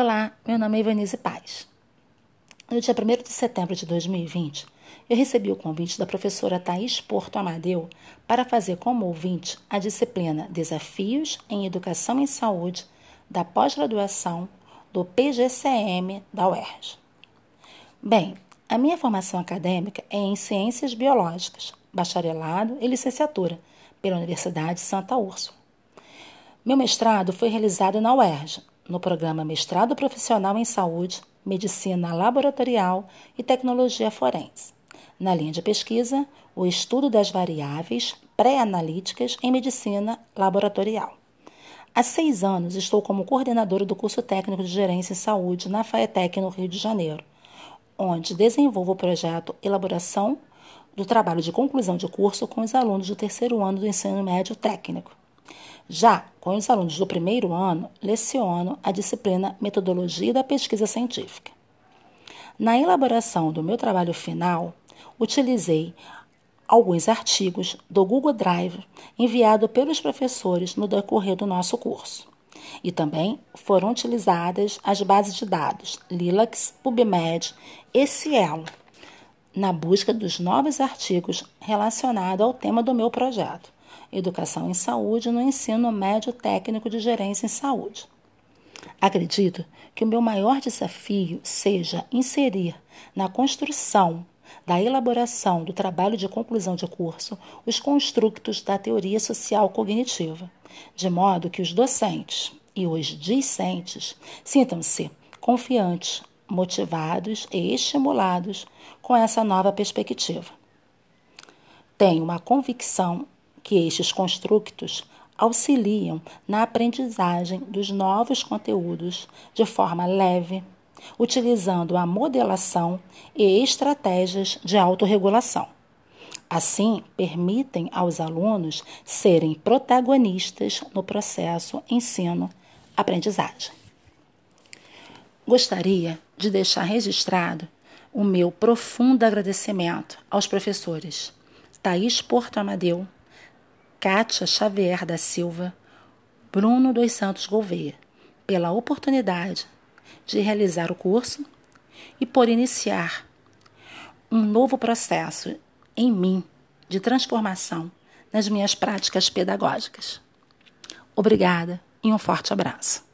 Olá, meu nome é Ivanise Paz. No dia 1 de setembro de 2020, eu recebi o convite da professora Thais Porto Amadeu para fazer como ouvinte a disciplina Desafios em Educação em Saúde da pós-graduação do PGCM da UERJ. Bem, a minha formação acadêmica é em Ciências Biológicas, bacharelado e licenciatura pela Universidade Santa Úrsula. Meu mestrado foi realizado na UERJ, no programa Mestrado Profissional em Saúde, Medicina Laboratorial e Tecnologia Forense. Na linha de pesquisa, o estudo das variáveis pré-analíticas em medicina laboratorial. Há seis anos estou como coordenadora do curso técnico de gerência em saúde na FAETEC, no Rio de Janeiro, onde desenvolvo o projeto Elaboração do trabalho de conclusão de curso com os alunos do terceiro ano do ensino médio técnico. Já com os alunos do primeiro ano, leciono a disciplina Metodologia da Pesquisa Científica. Na elaboração do meu trabalho final, utilizei alguns artigos do Google Drive enviado pelos professores no decorrer do nosso curso. E também foram utilizadas as bases de dados Lilacs, PubMed e Cielo na busca dos novos artigos relacionados ao tema do meu projeto. Educação em Saúde no Ensino Médio Técnico de Gerência em Saúde. Acredito que o meu maior desafio seja inserir na construção da elaboração do trabalho de conclusão de curso os construtos da teoria social cognitiva, de modo que os docentes e os discentes sintam-se confiantes, motivados e estimulados com essa nova perspectiva. Tenho uma convicção que estes construtos auxiliam na aprendizagem dos novos conteúdos de forma leve, utilizando a modelação e estratégias de autorregulação. Assim, permitem aos alunos serem protagonistas no processo ensino-aprendizagem. Gostaria de deixar registrado o meu profundo agradecimento aos professores Thaís Porto Amadeu, Kátia Xavier da Silva, Bruno dos Santos Gouveia, pela oportunidade de realizar o curso e por iniciar um novo processo em mim de transformação nas minhas práticas pedagógicas. Obrigada e um forte abraço.